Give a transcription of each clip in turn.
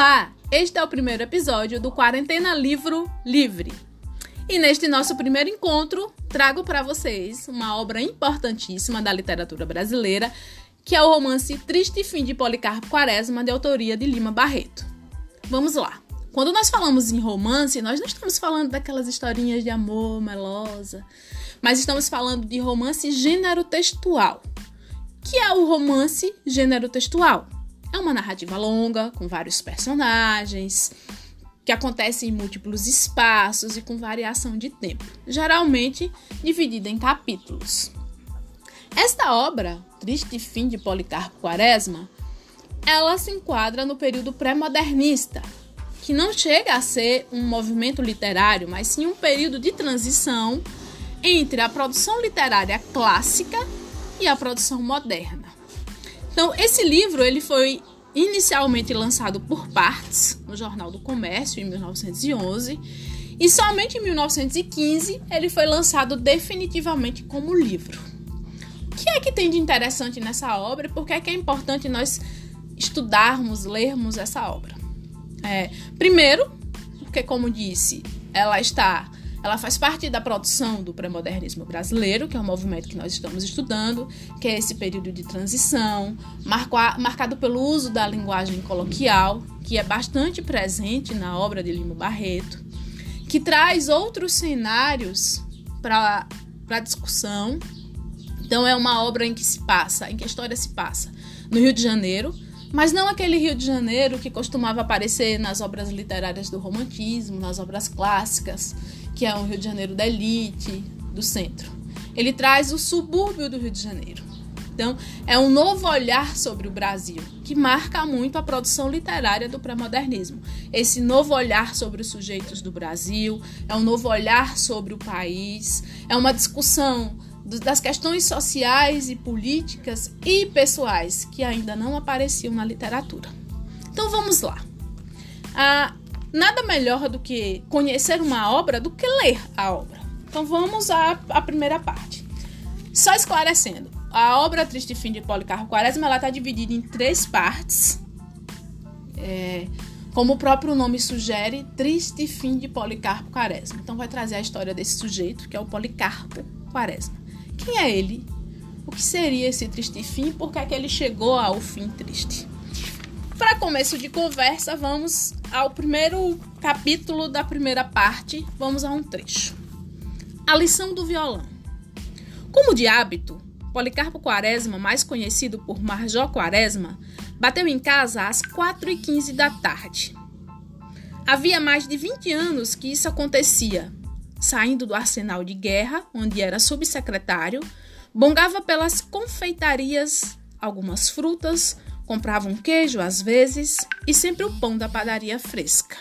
Olá, este é o primeiro episódio do Quarentena Livro Livre. E neste nosso primeiro encontro, trago para vocês uma obra importantíssima da literatura brasileira, que é o romance Triste Fim de Policarpo Quaresma, de autoria de Lima Barreto. Vamos lá. Quando nós falamos em romance, nós não estamos falando daquelas historinhas de amor melosa, mas estamos falando de romance gênero textual. Que é o romance gênero textual? É uma narrativa longa, com vários personagens, que acontece em múltiplos espaços e com variação de tempo, geralmente dividida em capítulos. Esta obra, Triste Fim de Policarpo Quaresma, ela se enquadra no período pré-modernista, que não chega a ser um movimento literário, mas sim um período de transição entre a produção literária clássica e a produção moderna. Então, esse livro ele foi inicialmente lançado por partes no Jornal do Comércio em 1911 e somente em 1915 ele foi lançado definitivamente como livro. O que é que tem de interessante nessa obra e por que é que é importante nós estudarmos, lermos essa obra? É, primeiro, porque como disse, ela está ela faz parte da produção do pré-modernismo brasileiro, que é um movimento que nós estamos estudando, que é esse período de transição, marcado pelo uso da linguagem coloquial, que é bastante presente na obra de Lima Barreto, que traz outros cenários para a discussão. Então, é uma obra em que se passa, em que a história se passa no Rio de Janeiro, mas não aquele Rio de Janeiro que costumava aparecer nas obras literárias do romantismo, nas obras clássicas, que é um Rio de Janeiro da elite, do centro. Ele traz o subúrbio do Rio de Janeiro. Então, é um novo olhar sobre o Brasil, que marca muito a produção literária do pré-modernismo. Esse novo olhar sobre os sujeitos do Brasil, é um novo olhar sobre o país, é uma discussão das questões sociais e políticas e pessoais que ainda não apareciam na literatura. Então, vamos lá. A nada melhor do que conhecer uma obra do que ler a obra. Então vamos à, à primeira parte. Só esclarecendo, a obra Triste Fim de Policarpo Quaresma está dividida em três partes. É, como o próprio nome sugere, Triste Fim de Policarpo Quaresma. Então vai trazer a história desse sujeito, que é o Policarpo Quaresma. Quem é ele? O que seria esse triste fim? Por que, é que ele chegou ao fim triste? Para começo de conversa, vamos ao primeiro capítulo da primeira parte. Vamos a um trecho. A lição do violão. Como de hábito, Policarpo Quaresma, mais conhecido por Marjó Quaresma, bateu em casa às 4h15 da tarde. Havia mais de 20 anos que isso acontecia. Saindo do arsenal de guerra, onde era subsecretário, bongava pelas confeitarias algumas frutas, Comprava um queijo às vezes e sempre o pão da padaria fresca.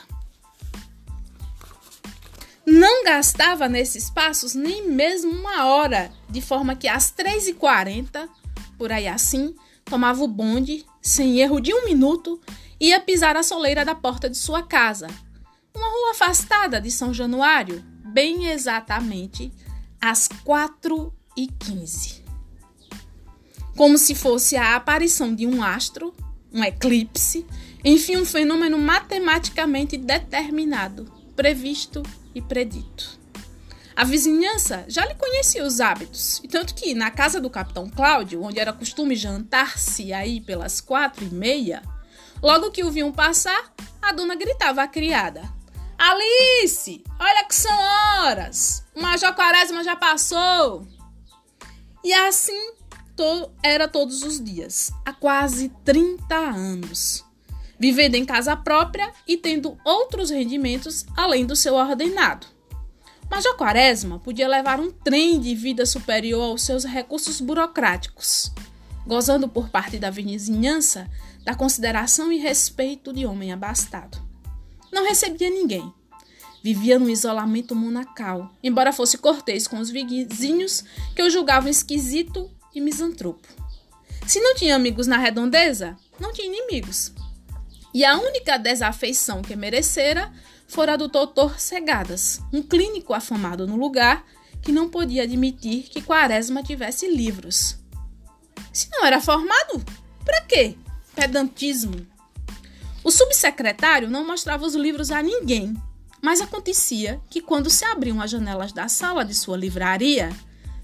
Não gastava nesses passos nem mesmo uma hora, de forma que às 3h40, por aí assim, tomava o bonde, sem erro de um minuto, ia pisar a soleira da porta de sua casa, uma rua afastada de São Januário, bem exatamente às 4h15 como se fosse a aparição de um astro, um eclipse, enfim, um fenômeno matematicamente determinado, previsto e predito. A vizinhança já lhe conhecia os hábitos, e tanto que na casa do capitão Cláudio, onde era costume jantar-se aí pelas quatro e meia, logo que o viam passar, a dona gritava à criada: Alice, olha que são horas! O Major Quaresma já passou! E assim to era todos os dias, há quase 30 anos, vivendo em casa própria e tendo outros rendimentos além do seu ordenado. Major Quaresma podia levar um trem de vida superior aos seus recursos burocráticos, gozando por parte da vizinhança da consideração e respeito de homem abastado. Não recebia ninguém. Vivia num isolamento monacal, embora fosse cortês com os vizinhos que o julgavam esquisito e misantropo. Se não tinha amigos na redondeza, não tinha inimigos. E a única desafeição que merecera fora a do doutor Segadas, um clínico afamado no lugar que não podia admitir que Quaresma tivesse livros. Se não era formado, para quê? Pedantismo. O subsecretário não mostrava os livros a ninguém, mas acontecia que quando se abriam as janelas da sala de sua livraria,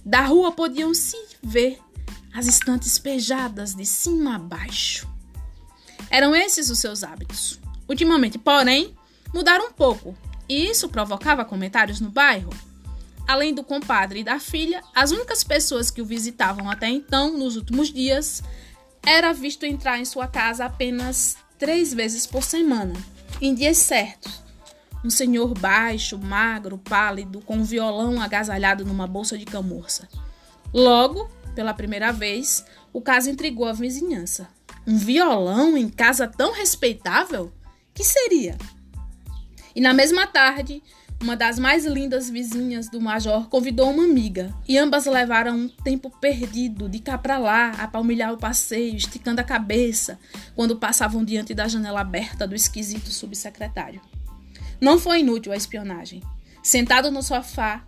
da rua podiam se ver as estantes pejadas de cima a baixo. Eram esses os seus hábitos. Ultimamente, porém, mudaram um pouco, e isso provocava comentários no bairro. Além do compadre e da filha, as únicas pessoas que o visitavam até então, nos últimos dias, era visto entrar em sua casa apenas três vezes por semana, em dias certos. Um senhor baixo, magro, pálido, com um violão agasalhado numa bolsa de camurça. Logo, pela primeira vez, o caso intrigou a vizinhança. Um violão em casa tão respeitável? Que seria? E na mesma tarde, uma das mais lindas vizinhas do Major convidou uma amiga e ambas levaram um tempo perdido de cá para lá a palmilhar o passeio, esticando a cabeça quando passavam diante da janela aberta do esquisito subsecretário. Não foi inútil a espionagem. Sentado no sofá,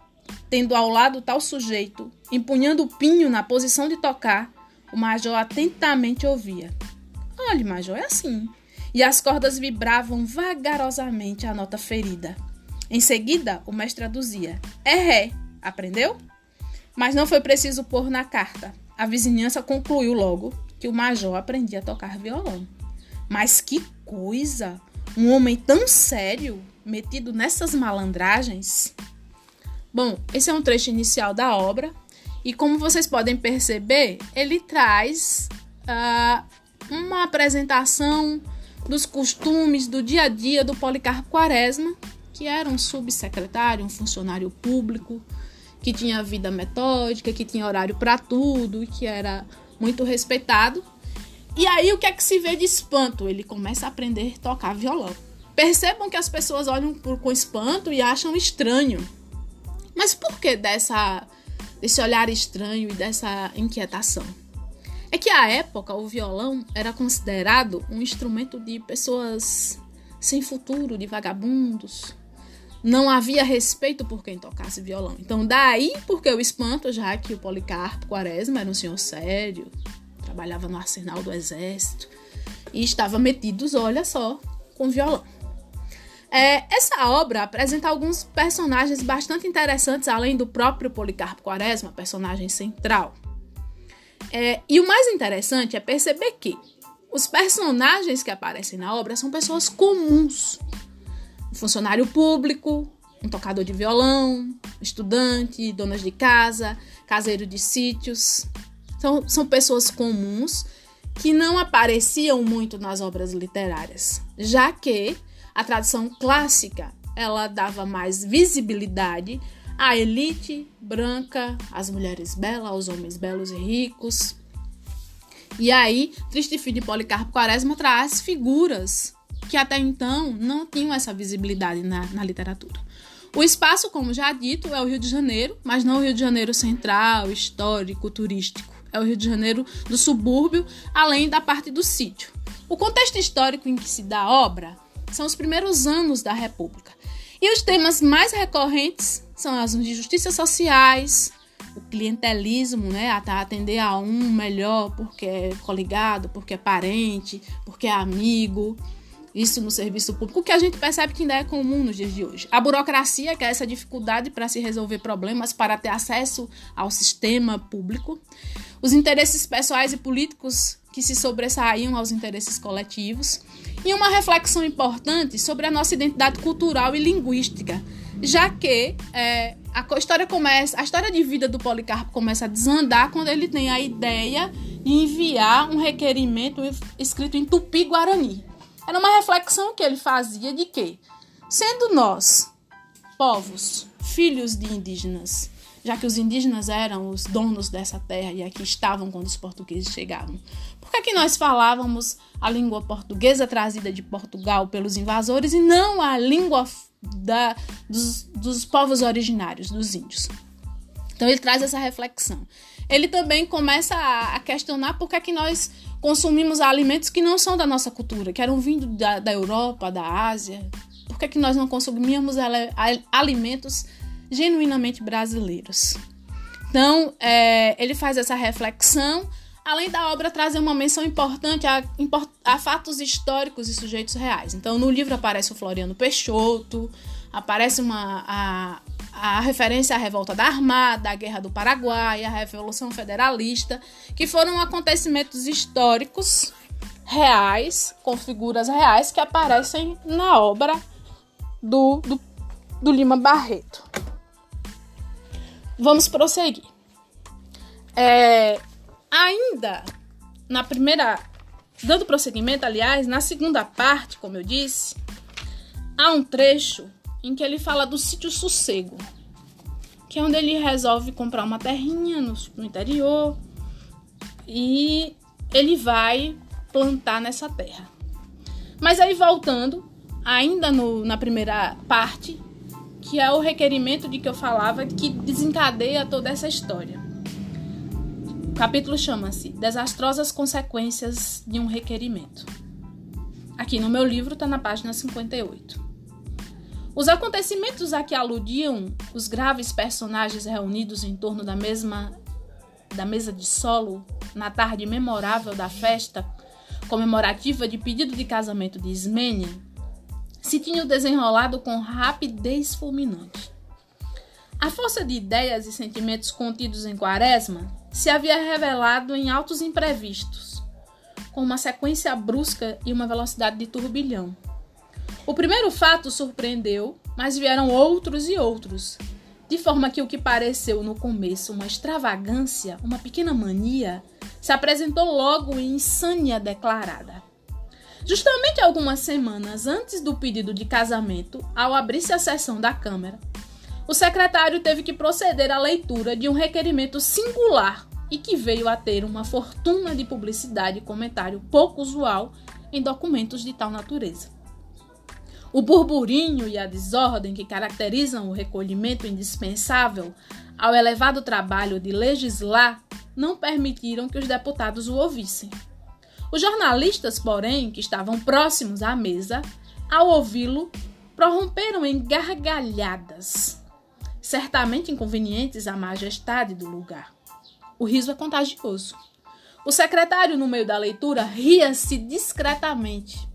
tendo ao lado tal sujeito, empunhando o pinho na posição de tocar, o major atentamente ouvia. Olhe, major, é assim. E as cordas vibravam vagarosamente a nota ferida. Em seguida, o mestre traduzia. É ré, aprendeu? Mas não foi preciso pôr na carta. A vizinhança concluiu logo que o major aprendia a tocar violão. Mas que coisa! Um homem tão sério, metido nessas malandragens? Bom, esse é um trecho inicial da obra e, como vocês podem perceber, ele traz uh, uma apresentação dos costumes do dia a dia do Policarpo Quaresma, que era um subsecretário, um funcionário público, que tinha vida metódica, que tinha horário para tudo que era muito respeitado. E aí o que é que se vê de espanto? Ele começa a aprender a tocar violão. Percebam que as pessoas olham por, com espanto e acham estranho. Mas por que dessa, desse olhar estranho e dessa inquietação? É que à época o violão era considerado um instrumento de pessoas sem futuro, de vagabundos. Não havia respeito por quem tocasse violão. Então, daí porque o espanto, já que o Policarpo Quaresma era um senhor sério, trabalhava no arsenal do exército e estava metido, olha só, com violão. É, essa obra apresenta alguns personagens bastante interessantes, além do próprio Policarpo Quaresma, personagem central. É, e o mais interessante é perceber que os personagens que aparecem na obra são pessoas comuns. Um funcionário público, um tocador de violão, estudante, donas de casa, caseiro de sítios. São, são pessoas comuns que não apareciam muito nas obras literárias, já que a tradição clássica ela dava mais visibilidade a elite branca, as mulheres belas, os homens belos e ricos. E aí, Triste Filho de Policarpo Quaresma traz figuras que até então não tinham essa visibilidade na, na literatura. O espaço, como já dito, é o Rio de Janeiro, mas não o Rio de Janeiro central, histórico, turístico. É o Rio de Janeiro do subúrbio, além da parte do sítio. O contexto histórico em que se dá a obra são os primeiros anos da República. E os temas mais recorrentes são as injustiças sociais, o clientelismo, né, atender a um melhor porque é coligado, porque é parente, porque é amigo. Isso no serviço público, que a gente percebe que ainda é comum nos dias de hoje. A burocracia, que é essa dificuldade para se resolver problemas, para ter acesso ao sistema público. Os interesses pessoais e políticos que se sobressaíam aos interesses coletivos. E uma reflexão importante sobre a nossa identidade cultural e linguística, já que é, a história começa, a história de vida do Policarpo começa a desandar quando ele tem a ideia de enviar um requerimento escrito em tupi-guarani. Era uma reflexão que ele fazia de que, sendo nós, povos, filhos de indígenas, já que os indígenas eram os donos dessa terra e aqui estavam quando os portugueses chegavam. Por que, que nós falávamos a língua portuguesa trazida de Portugal pelos invasores e não a língua da, dos, dos povos originários, dos índios? Então ele traz essa reflexão. Ele também começa a, questionar por que, que nós consumimos alimentos que não são da nossa cultura, que eram vindos da, da Europa, da Ásia. Por que, que nós não consumíamos alimentos genuinamente brasileiros. Então, é, ele faz essa reflexão além da obra trazer uma menção importante a, a, fatos históricos e sujeitos reais. Então, no livro aparece o Floriano Peixoto, aparece uma, a, a referência à revolta da Armada, a Guerra do Paraguai, a Revolução Federalista, que foram acontecimentos históricos reais, com figuras reais, que aparecem na obra do, do, do Lima Barreto. Vamos prosseguir. É, ainda na primeira. Dando prosseguimento, aliás, na segunda parte, como eu disse, há um trecho em que ele fala do sítio Sossego, que é onde ele resolve comprar uma terrinha no, no interior e ele vai plantar nessa terra. Mas aí voltando, ainda no, na primeira parte, que é o requerimento de que eu falava que desencadeia toda essa história. O capítulo chama-se Desastrosas Consequências de um Requerimento. Aqui no meu livro está na página 58. Os acontecimentos a que aludiam os graves personagens reunidos em torno da mesma da mesa de solo na tarde memorável da festa comemorativa de pedido de casamento de Ismênia se tinham desenrolado com rapidez fulminante. A força de ideias e sentimentos contidos em Quaresma se havia revelado em altos imprevistos, com uma sequência brusca e uma velocidade de turbilhão. O primeiro fato surpreendeu, mas vieram outros e outros, de forma que o que pareceu no começo uma extravagância, uma pequena mania, se apresentou logo em insânia declarada. Justamente algumas semanas antes do pedido de casamento, ao abrir-se a sessão da Câmara, o secretário teve que proceder à leitura de um requerimento singular e que veio a ter uma fortuna de publicidade e comentário pouco usual em documentos de tal natureza. O burburinho e a desordem que caracterizam o recolhimento indispensável ao elevado trabalho de legislar não permitiram que os deputados o ouvissem. Os jornalistas, porém, que estavam próximos à mesa, ao ouvi-lo, prorromperam em gargalhadas certamente inconvenientes à majestade do lugar. O riso é contagioso. O secretário, no meio da leitura, ria-se discretamente.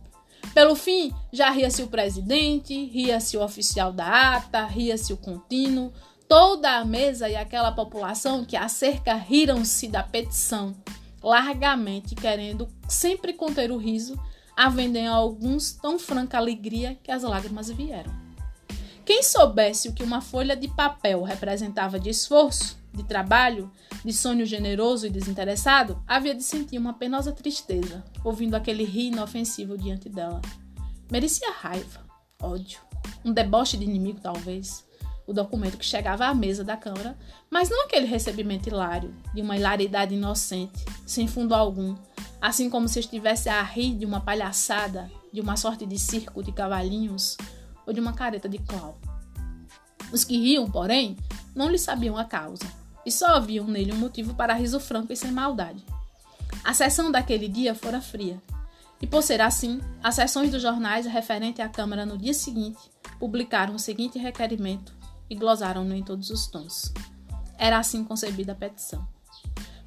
Pelo fim, já ria-se o presidente, ria-se o oficial da ata, ria-se o contínuo, toda a mesa e aquela população que acerca riram-se da petição, largamente querendo sempre conter o riso, havendo em alguns tão franca alegria que as lágrimas vieram. Quem soubesse o que uma folha de papel representava de esforço, de trabalho, de sonho generoso e desinteressado, havia de sentir uma penosa tristeza, ouvindo aquele rir inofensivo diante dela. Merecia raiva, ódio, um deboche de inimigo, talvez. O documento que chegava à mesa da Câmara, mas não aquele recebimento hilário, de uma hilaridade inocente, sem fundo algum, assim como se estivesse a rir de uma palhaçada, de uma sorte de circo de cavalinhos ou de uma careta de clau. Os que riam, porém, não lhe sabiam a causa, e só haviam nele um motivo para riso franco e sem maldade. A sessão daquele dia fora fria, e por ser assim, as sessões dos jornais referente à Câmara no dia seguinte publicaram o seguinte requerimento e glosaram-no em todos os tons. Era assim concebida a petição.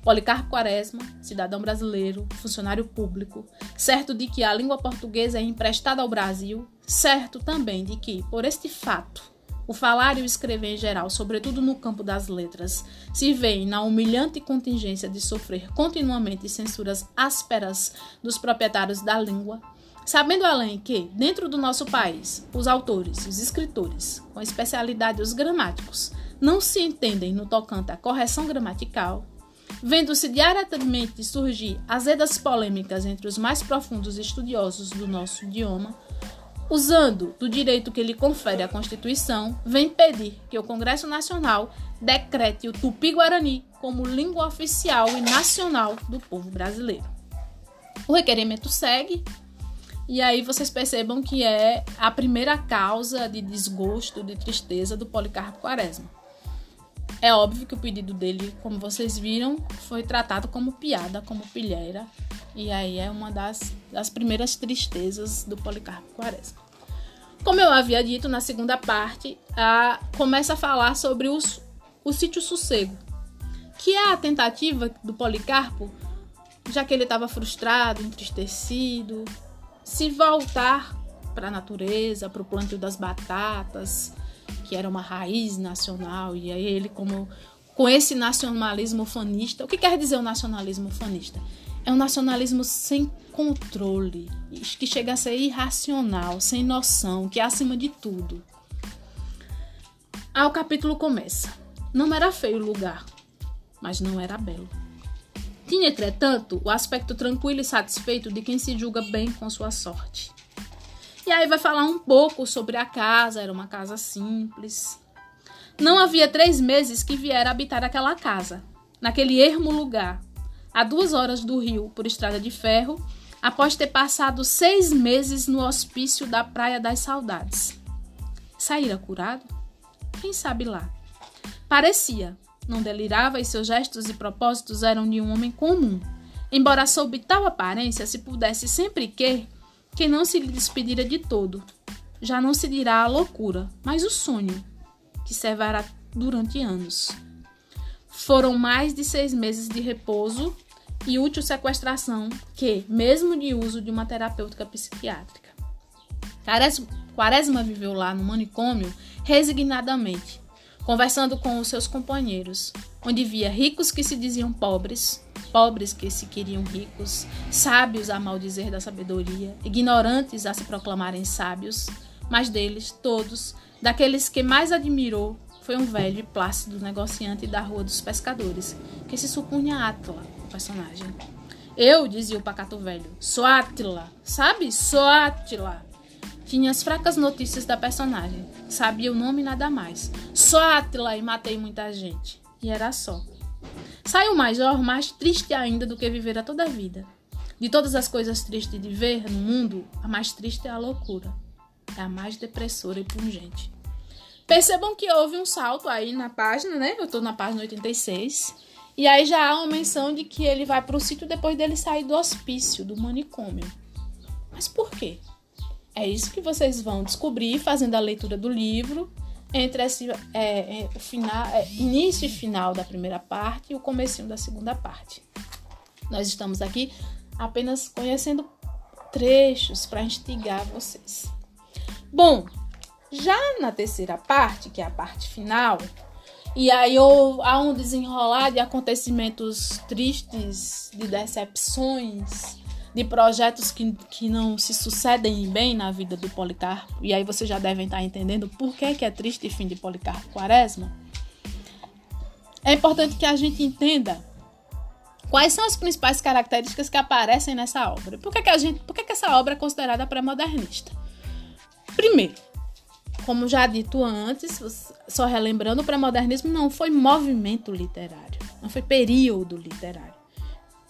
Policarpo Quaresma, cidadão brasileiro, funcionário público, certo de que a língua portuguesa é emprestada ao Brasil, certo também de que, por este fato, o falar e o escrever em geral, sobretudo no campo das letras, se veem na humilhante contingência de sofrer continuamente censuras ásperas dos proprietários da língua, sabendo além que, dentro do nosso país, os autores, os escritores, com especialidade os gramáticos, não se entendem no tocante à correção gramatical, Vendo-se diariamente surgir azedas polêmicas entre os mais profundos estudiosos do nosso idioma, usando do direito que lhe confere a Constituição, vem pedir que o Congresso Nacional decrete o tupi-guarani como língua oficial e nacional do povo brasileiro. O requerimento segue, e aí vocês percebam que é a primeira causa de desgosto, de tristeza do Policarpo Quaresma. É óbvio que o pedido dele, como vocês viram, foi tratado como piada, como pilheira. E aí é uma das, das primeiras tristezas do Policarpo Quaresma. Como eu havia dito na segunda parte, a, começa a falar sobre os, o sítio Sossego, que é a tentativa do Policarpo já que ele estava frustrado, entristecido, se voltar para a natureza, para o plantio das batatas, que era uma raiz nacional, e aí ele como com esse nacionalismo fanista. O que quer dizer o nacionalismo fanista? É um nacionalismo sem controle, que chega a ser irracional, sem noção, que é acima de tudo. Ah, o capítulo começa. Não era feio o lugar, mas não era belo. Tinha, entretanto, o aspecto tranquilo e satisfeito de quem se julga bem com sua sorte. E aí vai falar um pouco sobre a casa, era uma casa simples. Não havia três meses que viera habitar aquela casa, naquele ermo lugar, a duas horas do rio, por estrada de ferro, após ter passado seis meses no hospício da Praia das Saudades. Saíra curado? Quem sabe lá? Parecia, não delirava e seus gestos e propósitos eram de um homem comum, embora sob tal aparência se pudesse sempre que que não se lhe despedira de todo. Já não se dirá a loucura, mas o sonho, que servirá durante anos. Foram mais de seis meses de repouso e útil sequestração que, mesmo de uso de uma terapêutica psiquiátrica. Quaresma viveu lá no manicômio resignadamente, conversando com os seus companheiros, onde via ricos que se diziam pobres, pobres que se queriam ricos, sábios a maldizer da sabedoria, ignorantes a se proclamarem sábios, mas deles, todos, daqueles que mais admirou, foi um velho e plácido negociante da Rua dos Pescadores, que se supunha Átila, o personagem. Eu, dizia o pacato velho, sou Átila, sabe? Sou Átila. Tinha as fracas notícias da personagem, sabia o nome e nada mais. Sou Átila e matei muita gente. E era só. Sai o Major mais triste ainda do que viver a toda a vida. De todas as coisas tristes de ver no mundo, a mais triste é a loucura. É a mais depressora e pungente. Percebam que houve um salto aí na página, né? Eu tô na página 86. E aí já há uma menção de que ele vai para o sítio depois dele sair do hospício, do manicômio. Mas por quê? É isso que vocês vão descobrir fazendo a leitura do livro entre esse é, é, o final, é, início e final da primeira parte e o comecinho da segunda parte. Nós estamos aqui apenas conhecendo trechos para instigar vocês. Bom, já na terceira parte, que é a parte final, e aí há um desenrolar de acontecimentos tristes, de decepções, de projetos que, que não se sucedem bem na vida do Policarpo, e aí vocês já devem estar entendendo por que, que é triste o fim de Policarpo Quaresma, é importante que a gente entenda quais são as principais características que aparecem nessa obra. Por que, que, a gente, por que, que essa obra é considerada pré-modernista? Primeiro, como já dito antes, só relembrando, o pré-modernismo não foi movimento literário, não foi período literário.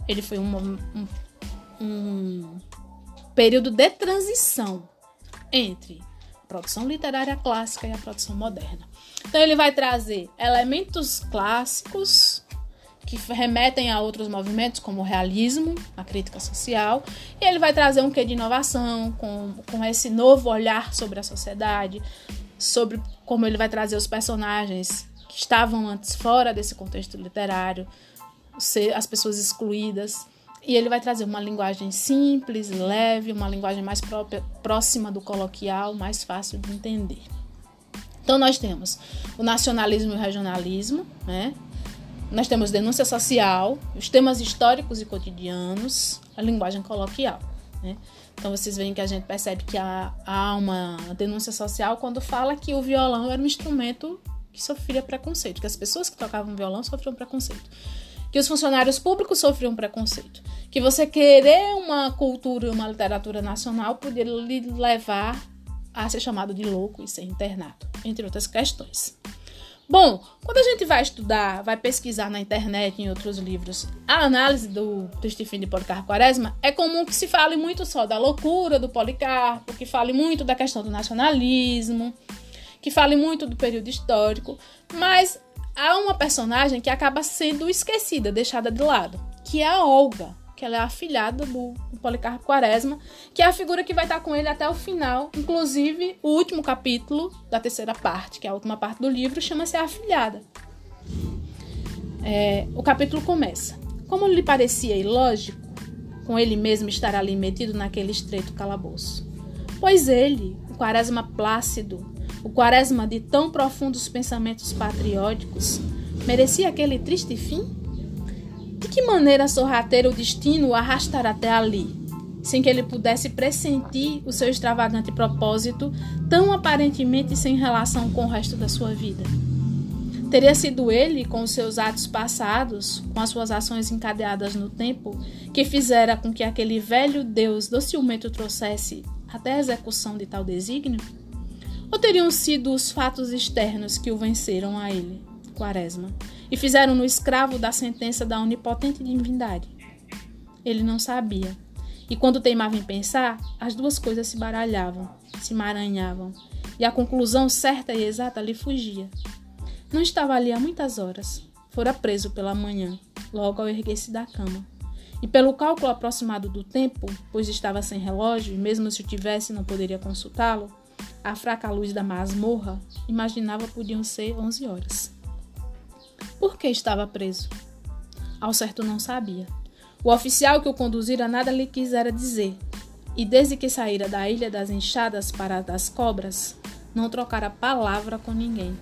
Ele foi um, um um período de transição entre a produção literária clássica e a produção moderna. Então ele vai trazer elementos clássicos que remetem a outros movimentos, como o realismo, a crítica social, e ele vai trazer um quê de inovação, com, com esse novo olhar sobre a sociedade, sobre como ele vai trazer os personagens que estavam antes fora desse contexto literário, as pessoas excluídas, e ele vai trazer uma linguagem simples, leve, uma linguagem mais própria, próxima do coloquial, mais fácil de entender. Então nós temos o nacionalismo e o regionalismo, né? Nós temos denúncia social, os temas históricos e cotidianos, a linguagem coloquial. Né? Então vocês veem que a gente percebe que há, há uma denúncia social quando fala que o violão era um instrumento que sofria preconceito, que as pessoas que tocavam violão sofriam preconceito que os funcionários públicos sofriam preconceito, que você querer uma cultura e uma literatura nacional poderia lhe levar a ser chamado de louco e ser internado, entre outras questões. Bom, quando a gente vai estudar, vai pesquisar na internet, em outros livros, a análise do Triste Fim de Policarpo Quaresma, é comum que se fale muito só da loucura do Policarpo, que fale muito da questão do nacionalismo, que fale muito do período histórico, mas há uma personagem que acaba sendo esquecida, deixada de lado, que é a Olga, que ela é a afilhada do, Policarpo Quaresma, que é a figura que vai estar com ele até o final. Inclusive, o último capítulo da terceira parte, que é a última parte do livro, chama-se A Afilhada. É, o capítulo começa. Como lhe parecia ilógico, com ele mesmo estar ali metido naquele estreito calabouço. Pois ele, o quaresma plácido, o quaresma de tão profundos pensamentos patrióticos, merecia aquele triste fim? De que maneira sorrateira o destino o arrastar até ali, sem que ele pudesse pressentir o seu extravagante propósito, tão aparentemente sem relação com o resto da sua vida? Teria sido ele, com os seus atos passados, com as suas ações encadeadas no tempo, que fizera com que aquele velho Deus do ciumento trouxesse até a execução de tal desígnio? Ou teriam sido os fatos externos que o venceram a ele, Quaresma, e fizeram-no escravo da sentença da onipotente divindade? Ele não sabia. E quando teimava em pensar, as duas coisas se baralhavam, se maranhavam, e a conclusão certa e exata lhe fugia. Não estava ali há muitas horas. Fora preso pela manhã, logo ao erguer-se da cama. E pelo cálculo aproximado do tempo, pois estava sem relógio e mesmo se o tivesse não poderia consultá-lo, a fraca luz da masmorra, imaginava podiam ser onze horas. Por que estava preso? Ao certo não sabia. O oficial que o conduzira nada lhe quisera dizer, e desde que saíra da ilha das enxadas para a das cobras, não trocara palavra com ninguém.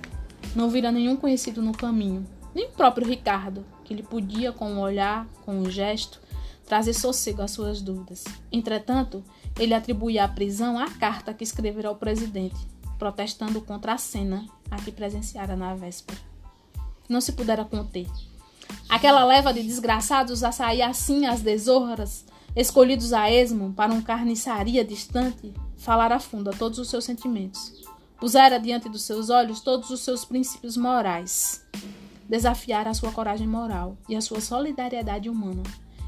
Não vira nenhum conhecido no caminho, nem o próprio Ricardo, que lhe podia, com um olhar, com um gesto, trazer sossego às suas dúvidas. Entretanto, ele atribuía a prisão à carta que escrevera ao presidente, protestando contra a cena a que presenciara na véspera. Não se pudera conter. Aquela leva de desgraçados a sair assim às desonras, escolhidos a esmo para um carniçaria distante, falara fundo a todos os seus sentimentos. Pusera diante dos seus olhos todos os seus princípios morais. Desafiara a sua coragem moral e a sua solidariedade humana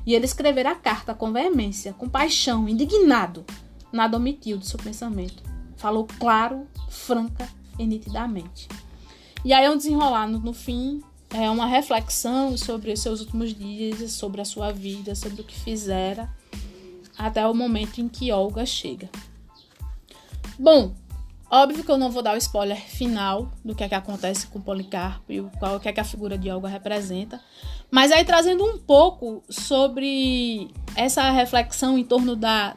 e ele escrever a carta com veemência, com paixão, indignado. Nada omitiu do seu pensamento. Falou claro, franca e nitidamente. E aí é um desenrolar no, no fim, é uma reflexão sobre os seus últimos dias, sobre a sua vida, sobre o que fizera, até o momento em que Olga chega. Bom, Óbvio que eu não vou dar o spoiler final do que é que acontece com Policarpo e qual que é que a figura de Olga representa, mas aí trazendo um pouco sobre essa reflexão em torno da,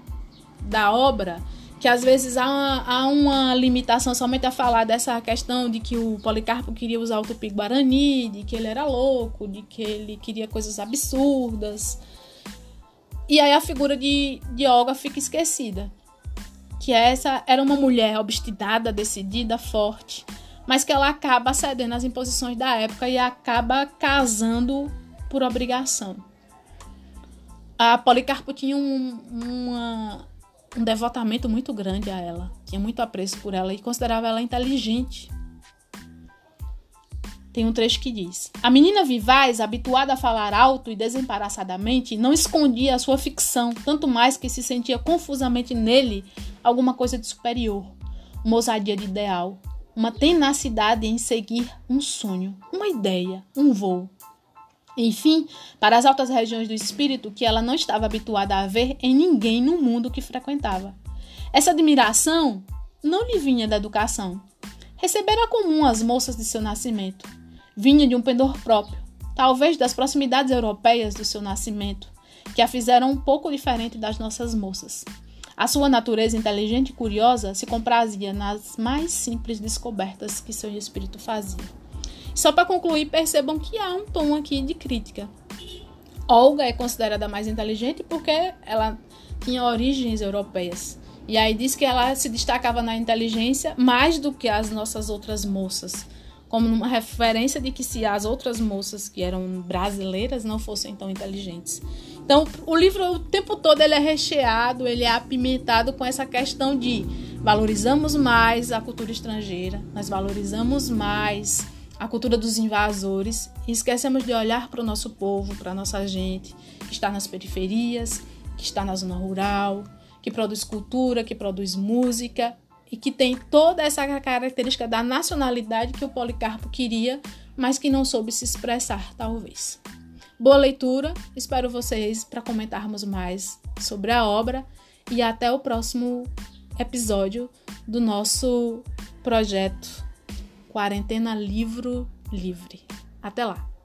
da obra, que às vezes há uma, há uma limitação somente a falar dessa questão de que o Policarpo queria usar o tupi-guarani, de que ele era louco, de que ele queria coisas absurdas. E aí a figura de, de Olga fica esquecida que essa era uma mulher obstinada, decidida, forte, mas que ela acaba cedendo às imposições da época e acaba casando por obrigação. A Policarpo tinha um, uma, um devotamento muito grande a ela, tinha muito apreço por ela e considerava ela inteligente. Tem um trecho que diz: A menina vivaz, habituada a falar alto e desembaraçadamente, não escondia a sua ficção, tanto mais que se sentia confusamente nele alguma coisa de superior, uma ousadia de ideal, uma tenacidade em seguir um sonho, uma ideia, um voo. Enfim, para as altas regiões do espírito que ela não estava habituada a ver em ninguém no mundo que frequentava. Essa admiração não lhe vinha da educação. Recebera comum as moças de seu nascimento vinha de um pendor próprio, talvez das proximidades europeias do seu nascimento, que a fizeram um pouco diferente das nossas moças. A sua natureza inteligente e curiosa se comprazia nas mais simples descobertas que seu espírito fazia. Só para concluir, percebam que há um tom aqui de crítica. Olga é considerada mais inteligente porque ela tinha origens europeias. E aí diz que ela se destacava na inteligência mais do que as nossas outras moças como uma referência de que se as outras moças que eram brasileiras não fossem tão inteligentes. Então, o livro o tempo todo ele é recheado, ele é apimentado com essa questão de valorizamos mais a cultura estrangeira, nós valorizamos mais a cultura dos invasores e esquecemos de olhar para o nosso povo, para a nossa gente que está nas periferias, que está na zona rural, que produz cultura, que produz música e que tem toda essa característica da nacionalidade que o Policarpo queria, mas que não soube se expressar, talvez. Boa leitura, espero vocês para comentarmos mais sobre a obra e até o próximo episódio do nosso projeto Quarentena Livro Livre. Até lá!